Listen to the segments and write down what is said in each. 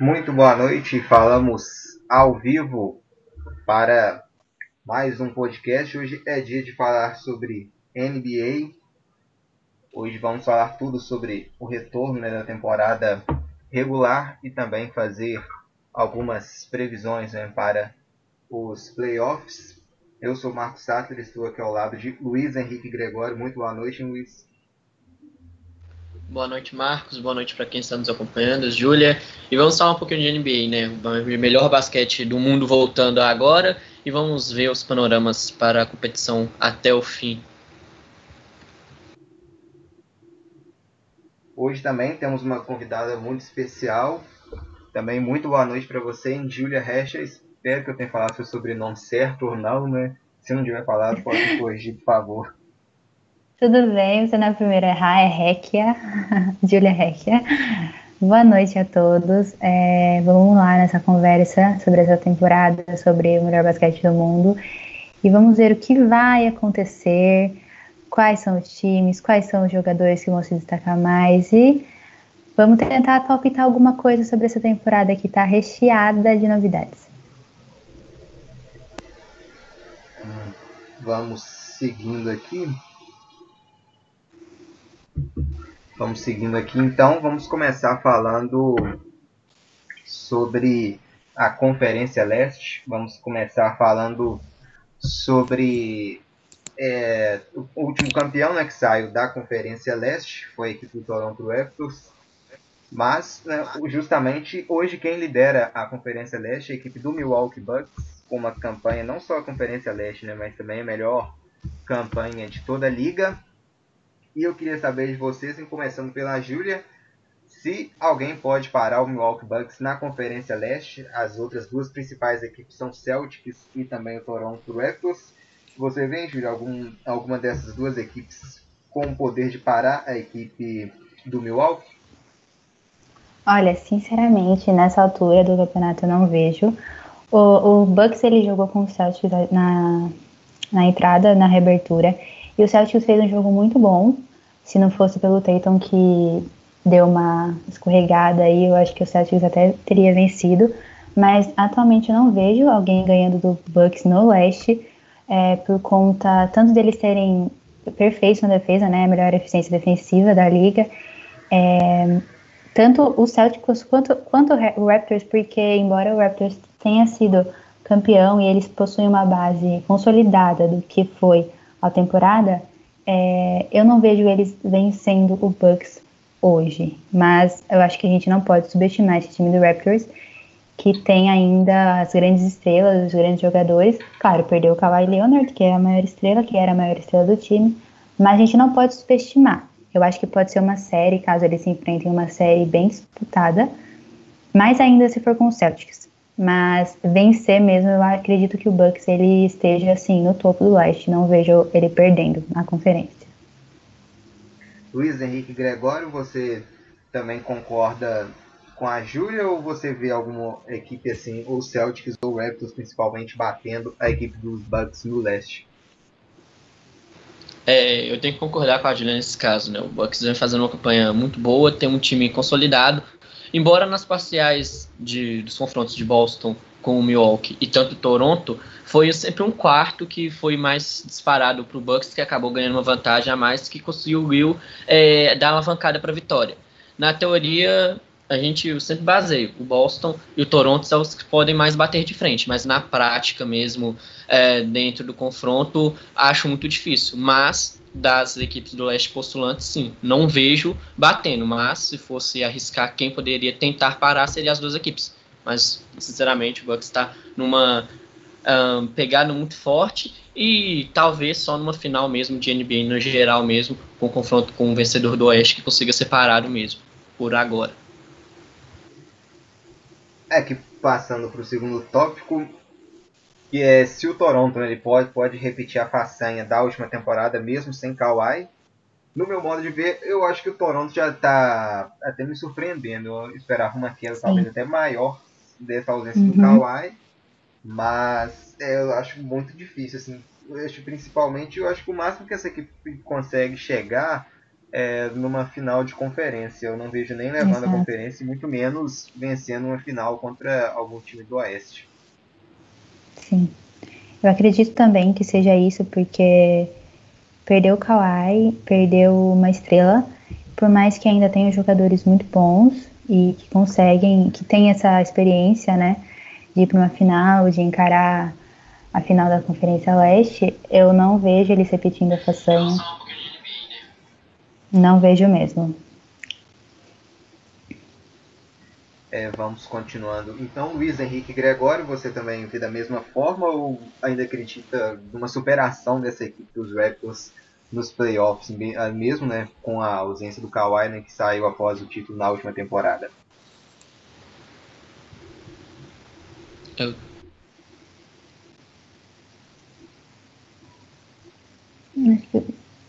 Muito boa noite, falamos ao vivo para mais um podcast. Hoje é dia de falar sobre NBA. Hoje vamos falar tudo sobre o retorno né, da temporada regular e também fazer algumas previsões né, para os playoffs. Eu sou Marcos Sattler, estou aqui ao lado de Luiz Henrique Gregório. Muito boa noite, Luiz. Boa noite, Marcos. Boa noite para quem está nos acompanhando, Júlia. E vamos falar um pouquinho de NBA, né? O melhor basquete do mundo voltando agora e vamos ver os panoramas para a competição até o fim. Hoje também temos uma convidada muito especial. Também muito boa noite para você, Júlia Recha. Espero que eu tenha falado seu sobrenome certo ou não, né? Se não tiver falado, pode corrigir, por favor. Tudo bem? Você na primeira errar é Rekia, Julia Rekia. Boa noite a todos. É, vamos lá nessa conversa sobre essa temporada, sobre o melhor basquete do mundo. E vamos ver o que vai acontecer, quais são os times, quais são os jogadores que vão se destacar mais. E vamos tentar palpitar alguma coisa sobre essa temporada que está recheada de novidades. Vamos seguindo aqui. Vamos seguindo aqui então, vamos começar falando sobre a Conferência Leste. Vamos começar falando sobre é, o último campeão né, que saiu da Conferência Leste, foi a equipe do Toronto Raptors. Mas, né, justamente, hoje quem lidera a Conferência Leste é a equipe do Milwaukee Bucks, com uma campanha não só a Conferência Leste, né, mas também a melhor campanha de toda a liga. E eu queria saber de vocês, começando pela Júlia, se alguém pode parar o Milwaukee Bucks na Conferência Leste. As outras duas principais equipes são Celtics e também o Toronto Raptors. Você vê, Júlia, algum, alguma dessas duas equipes com o poder de parar a equipe do Milwaukee? Olha, sinceramente, nessa altura do campeonato eu não vejo. O, o Bucks ele jogou com o Celtics na, na entrada, na reabertura, e o Celtics fez um jogo muito bom se não fosse pelo Tatum que deu uma escorregada aí, eu acho que o Celtics até teria vencido. Mas atualmente eu não vejo alguém ganhando do Bucks no leste, é, por conta tanto deles serem perfeitos na defesa, né, a melhor eficiência defensiva da liga, é, tanto o Celtics quanto, quanto o Raptors, porque embora o Raptors tenha sido campeão e eles possuem uma base consolidada do que foi a temporada, é, eu não vejo eles vencendo o Bucks hoje, mas eu acho que a gente não pode subestimar esse time do Raptors, que tem ainda as grandes estrelas, os grandes jogadores. Claro, perdeu o Kawhi Leonard, que é a maior estrela, que era a maior estrela do time, mas a gente não pode subestimar. Eu acho que pode ser uma série, caso eles se enfrentem, uma série bem disputada, mais ainda se for com o Celtics. Mas vencer mesmo, eu acredito que o Bucks ele esteja assim no topo do leste. Não vejo ele perdendo na conferência. Luiz Henrique Gregório, você também concorda com a Júlia ou você vê alguma equipe assim, ou Celtics ou Raptors principalmente, batendo a equipe dos Bucks no leste? É, eu tenho que concordar com a Júlia nesse caso, né? O Bucks vem fazendo uma campanha muito boa, tem um time consolidado, Embora nas parciais de, dos confrontos de Boston com o Milwaukee e tanto Toronto, foi sempre um quarto que foi mais disparado para o Bucks, que acabou ganhando uma vantagem a mais, que conseguiu é, dar uma vancada para a vitória. Na teoria, a gente sempre baseia o Boston e o Toronto são os que podem mais bater de frente, mas na prática mesmo, é, dentro do confronto, acho muito difícil. Mas das equipes do leste postulantes, sim. Não vejo batendo, mas se fosse arriscar quem poderia tentar parar, seria as duas equipes. Mas, sinceramente, o Bucks está numa um, pegada muito forte e talvez só numa final mesmo de NBA no geral mesmo, com confronto com o vencedor do Oeste que consiga separado mesmo, por agora. É que passando para o segundo tópico, que é se o Toronto né, ele pode, pode repetir a façanha da última temporada mesmo sem Kawhi. No meu modo de ver, eu acho que o Toronto já está até me surpreendendo. Eu esperava uma queda talvez até maior dessa ausência uhum. do Kawhi, mas é, eu acho muito difícil assim. Eu acho, principalmente, eu acho que o máximo que essa equipe consegue chegar é, numa final de conferência. Eu não vejo nem levando Exato. a conferência, muito menos vencendo uma final contra algum time do Oeste. Sim. Eu acredito também que seja isso, porque perdeu o Kawhi, perdeu uma estrela, por mais que ainda tenha jogadores muito bons e que conseguem, que tem essa experiência, né, de ir para uma final, de encarar a final da Conferência Leste, eu não vejo eles repetindo a façanha. Não vejo mesmo. É, vamos continuando. Então, Luiz Henrique Gregório, você também vê da mesma forma ou ainda acredita numa superação dessa equipe dos Raptors nos playoffs, ah, mesmo né, com a ausência do Kawhi, né, que saiu após o título na última temporada? Eu-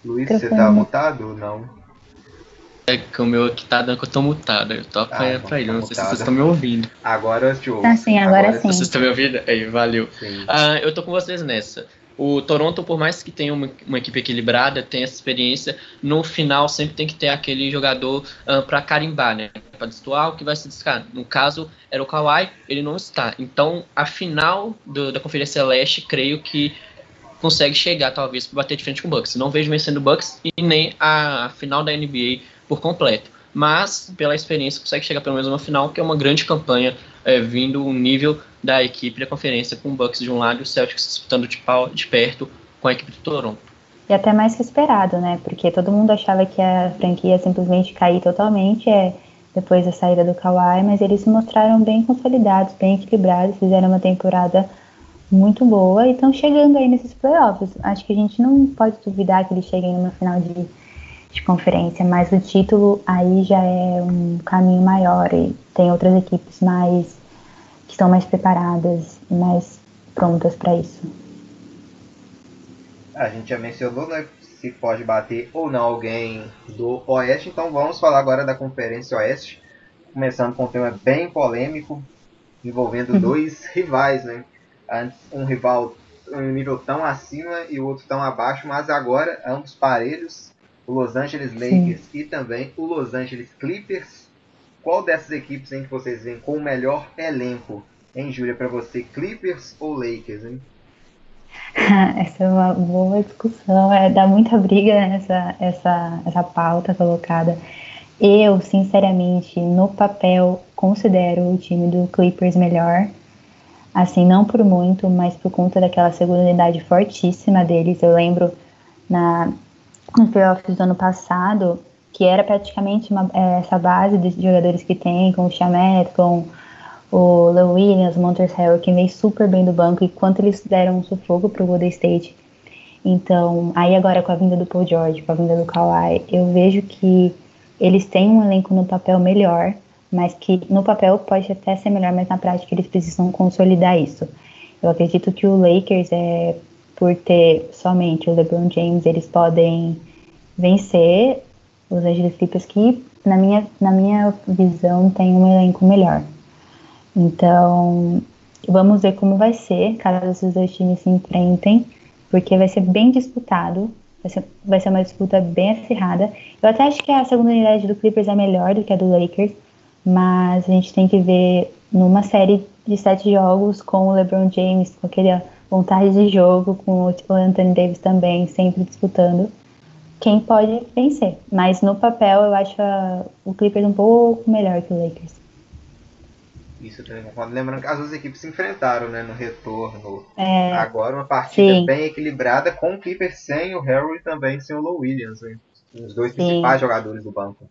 Luiz, você tá mu- mutado? Não. É que o meu aqui tá dando que eu tô mutado. Eu tô apanhando então pra ele. tá Não sei se vocês estão me ouvindo. Agora eu te ouço. Ah, sim, agora sim. Vocês estão me ouvindo? Aí, valeu. Ah, eu tô com vocês nessa. O Toronto, por mais que tenha uma, uma equipe equilibrada, tenha essa experiência, no final sempre tem que ter aquele jogador ah, pra carimbar, né? Pra destoar o que vai se descar. No caso, era o Kawhi, ele não está. Então, a final do- da Conferência Leste, creio que consegue chegar, talvez, para bater de frente com o Bucks. Não vejo vencendo o Bucks e nem a final da NBA por completo. Mas, pela experiência, consegue chegar pelo menos uma final, que é uma grande campanha, é, vindo o nível da equipe da conferência, com o Bucks de um lado e o Celtics disputando de, pau- de perto com a equipe do Toronto. E até mais que esperado, né? Porque todo mundo achava que a franquia ia simplesmente cair totalmente é, depois da saída do Kawhi, mas eles se mostraram bem consolidados, bem equilibrados, fizeram uma temporada muito boa e estão chegando aí nesses playoffs. Acho que a gente não pode duvidar que eles cheguem numa final de, de conferência, mas o título aí já é um caminho maior e tem outras equipes mais que estão mais preparadas e mais prontas para isso. A gente já mencionou né, se pode bater ou não alguém do Oeste, então vamos falar agora da Conferência Oeste, começando com um tema bem polêmico, envolvendo Uhum. dois rivais, né? Antes, um rival um nível tão acima e o outro tão abaixo, mas agora ambos parelhos, o Los Angeles Lakers e também o Los Angeles Clippers. Qual dessas equipes hein, que vocês veem com o melhor elenco? Hein, Júlia, para você, Clippers ou Lakers, hein? Essa é uma boa discussão, é, dá muita briga nessa essa, essa pauta colocada. Eu, sinceramente, no papel, considero o time do Clippers melhor. Assim, não por muito, mas por conta daquela segunda unidade fortíssima deles. Eu lembro na, nos playoffs do ano passado, que era praticamente uma, é, essa base de jogadores que tem, com o Chamet, com o Lou Williams, o Montrezl Harrell, que veio super bem do banco, e quanto eles deram um sufoco pro Golden State. Então, aí agora com a vinda do Paul George, com a vinda do Kawhi, eu vejo que eles têm um elenco no papel melhor, mas que no papel pode até ser melhor, mas na prática eles precisam consolidar isso. Eu acredito que o Lakers, é, por ter somente o LeBron James, eles podem vencer os Angeles Clippers, que na minha, na minha visão tem um elenco melhor. Então, vamos ver como vai ser caso esses dois times se enfrentem, porque vai ser bem disputado, vai ser, vai ser uma disputa bem acirrada. Eu até acho que a segunda unidade do Clippers é melhor do que a do Lakers, mas a gente tem que ver numa série de sete jogos com o LeBron James, com aquela vontade de jogo, com o Anthony Davis também sempre disputando, quem pode vencer. Mas no papel eu acho a, o Clippers um pouco melhor que o Lakers. Isso eu também concordo. Lembrando que as duas equipes se enfrentaram né, no retorno. É, Agora uma partida Sim. bem equilibrada com o Clippers sem o Harry e também sem o Low Williams. Né? Os dois Sim. principais jogadores do banco.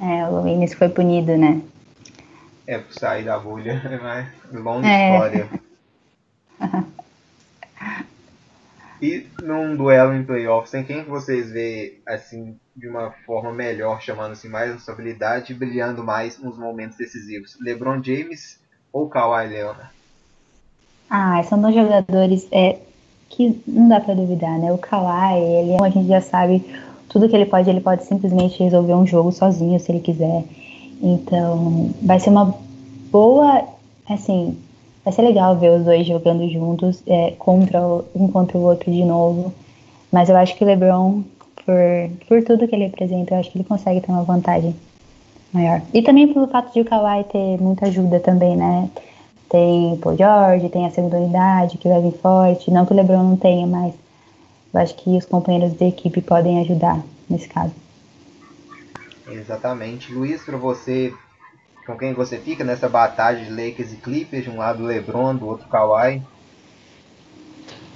é, o Williams foi punido, né? É, por sair da bolha, mas longa É. história. E num duelo em playoffs, tem quem que vocês vê assim de uma forma melhor, chamando assim mais responsabilidade, brilhando mais nos momentos decisivos? LeBron James ou Kawhi Leonard? Ah, são dois jogadores é, que não dá pra duvidar, né? O Kawhi, ele, a gente já sabe tudo que ele pode, ele pode simplesmente resolver um jogo sozinho se ele quiser. Então, vai ser uma boa, assim, vai ser legal ver os dois jogando juntos, é, contra o- um contra o outro de novo. Mas eu acho que o LeBron por, por tudo que ele apresenta, eu acho que ele consegue ter uma vantagem maior. E também pelo fato de o Kawhi ter muita ajuda também, né? Tem Paul George, tem a segunda unidade que vai vir forte. Não que o LeBron não tenha, mas eu acho que os companheiros da equipe podem ajudar nesse caso. Exatamente. Luiz, para você, com quem você fica nessa batalha de Lakers e Clippers? De um lado LeBron, do outro Kawhi.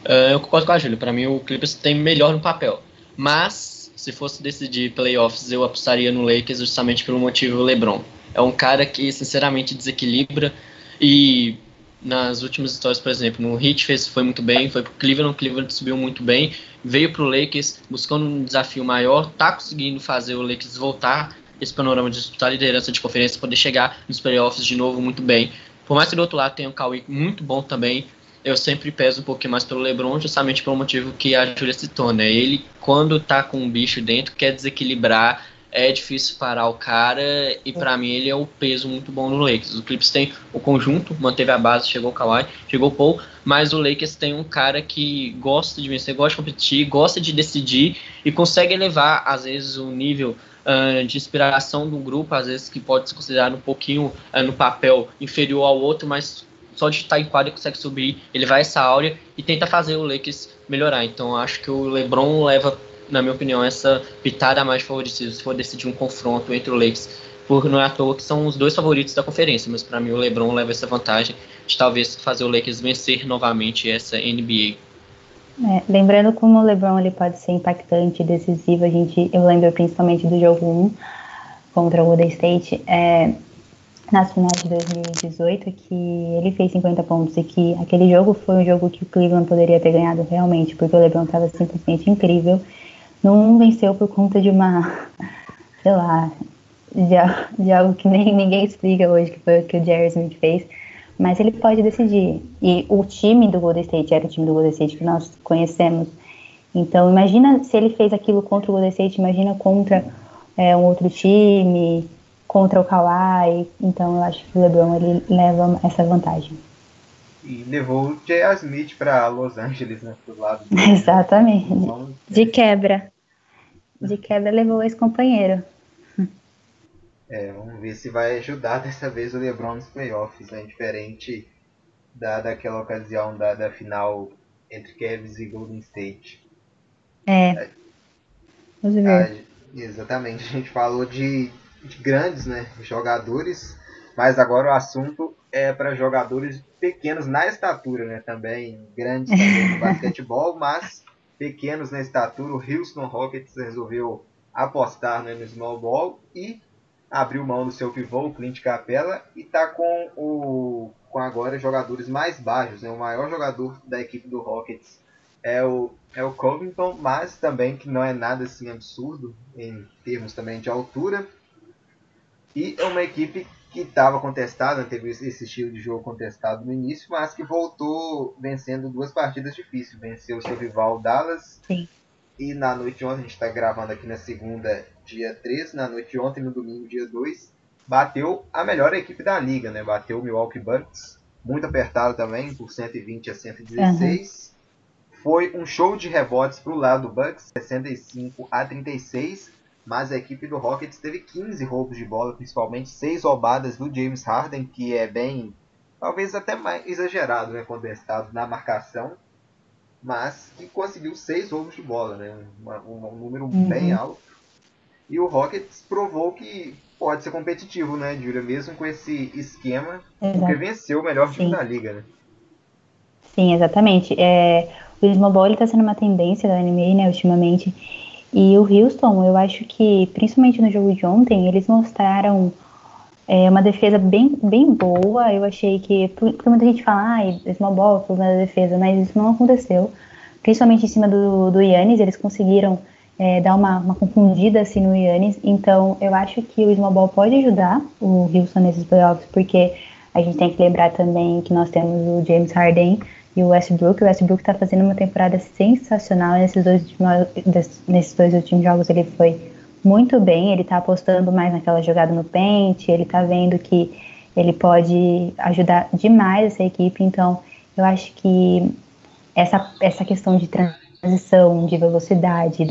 Uh, eu concordo com a Júlia. Para mim, o Clippers tem melhor no papel. Mas, se fosse decidir playoffs, eu apostaria no Lakers justamente pelo motivo LeBron. É um cara que, sinceramente, desequilibra e nas últimas histórias, por exemplo, no Heat fez, foi muito bem, foi pro Cleveland, Cleveland subiu muito bem, veio pro Lakers buscando um desafio maior, tá conseguindo fazer o Lakers voltar esse panorama de disputar liderança de conferência, poder chegar nos playoffs de novo muito bem. Por mais que do outro lado tenha o Kawhi muito bom também, eu sempre peso um pouquinho mais pelo LeBron, justamente pelo motivo que a Julia citou, né? Ele, quando tá com um bicho dentro, quer desequilibrar é difícil parar o cara e para mim ele é o peso muito bom no Lakers. O Clips tem o conjunto, manteve a base, chegou o Kawhi, chegou o Paul, mas o Lakers tem um cara que gosta de vencer, gosta de competir, gosta de decidir e consegue elevar às vezes o nível uh, de inspiração do grupo, às vezes que pode se considerar um pouquinho uh, no papel inferior ao outro, mas só de estar em quadra consegue subir, ele vai essa áurea e tenta fazer o Lakers melhorar. Então acho que o LeBron leva na minha opinião, essa pitada mais favorecida se for decidir um confronto entre o Lakers. Porque não é à toa que são os dois favoritos da conferência, mas para mim o LeBron leva essa vantagem de talvez fazer o Lakers vencer novamente essa NBA. É, lembrando como o LeBron ele pode ser impactante, decisivo, a gente, eu lembro principalmente do jogo 1 contra o Golden State, é, nas finais de 2018, que ele fez 50 pontos e que aquele jogo foi um jogo que o Cleveland poderia ter ganhado realmente, porque o LeBron estava simplesmente incrível não venceu por conta de uma, sei lá, de, de algo que nem ninguém explica hoje, que foi o que o Jerry Smith fez. Mas ele pode decidir. E o time do Golden State era o time do Golden State que nós conhecemos. Então, imagina se ele fez aquilo contra o Golden State, imagina contra é, um outro time, contra o Kawhi. Então, eu acho que o LeBron ele leva essa vantagem. E levou o J.R. Smith para Los Angeles, né? Pro lado do... Exatamente. Vamos... De quebra. De quebra levou esse companheiro. É, vamos ver se vai ajudar dessa vez o LeBron nos playoffs, né? Diferente da, daquela ocasião da, da final entre Cavs e Golden State. É. Vamos ver. A, exatamente. A gente falou de, de grandes né, jogadores, mas agora o assunto é para jogadores pequenos na estatura, né? Também grandes também no basquetebol, mas pequenos na estatura. O Houston Rockets resolveu apostar né, no small ball e abriu mão do seu pivô, o Clint Capella, e está com o com agora jogadores mais baixos. Né? O maior jogador da equipe do Rockets é o, é o Covington, mas também que não é nada assim absurdo em termos também de altura. E é uma equipe que estava contestado, teve esse estilo de jogo contestado no início, mas que voltou vencendo duas partidas difíceis. Venceu o seu rival Dallas. Sim. E na noite de ontem, a gente está gravando aqui na segunda, dia 3, na noite de ontem, no domingo, dia 2, bateu a melhor equipe da liga, né? Bateu o Milwaukee Bucks, muito apertado também, por 120 a 116. Uhum. Foi um show de rebotes para o lado do Bucks, 65 a 36 mas a equipe do Rockets teve 15 roubos de bola, principalmente 6 roubadas do James Harden, que é bem, talvez até mais exagerado, né, contestado na marcação, mas que conseguiu 6 roubos de bola, né, um, um número uhum. bem alto. E o Rockets provou que pode ser competitivo, né, Júlia, mesmo com esse esquema, Exato. porque venceu o melhor time Sim. da liga, né. Sim, exatamente. É, o Small Ball está sendo uma tendência da NBA, né, ultimamente, e o Houston, eu acho que, principalmente no jogo de ontem, eles mostraram é, uma defesa bem, bem boa. Eu achei que, porque muita gente fala, ah, small ball, problema da defesa, mas isso não aconteceu. Principalmente em cima do, do Yannis, eles conseguiram é, dar uma, uma confundida assim no Yannis. Então, eu acho que o small ball pode ajudar o Houston nesses playoffs, porque a gente tem que lembrar também que nós temos o James Harden e o Westbrook. O Westbrook está fazendo uma temporada sensacional nesses dois, nesses dois últimos jogos. Ele foi muito bem. Ele está apostando mais naquela jogada no pente. Ele está vendo que ele pode ajudar demais essa equipe. Então, eu acho que essa, essa questão de transição, de velocidade,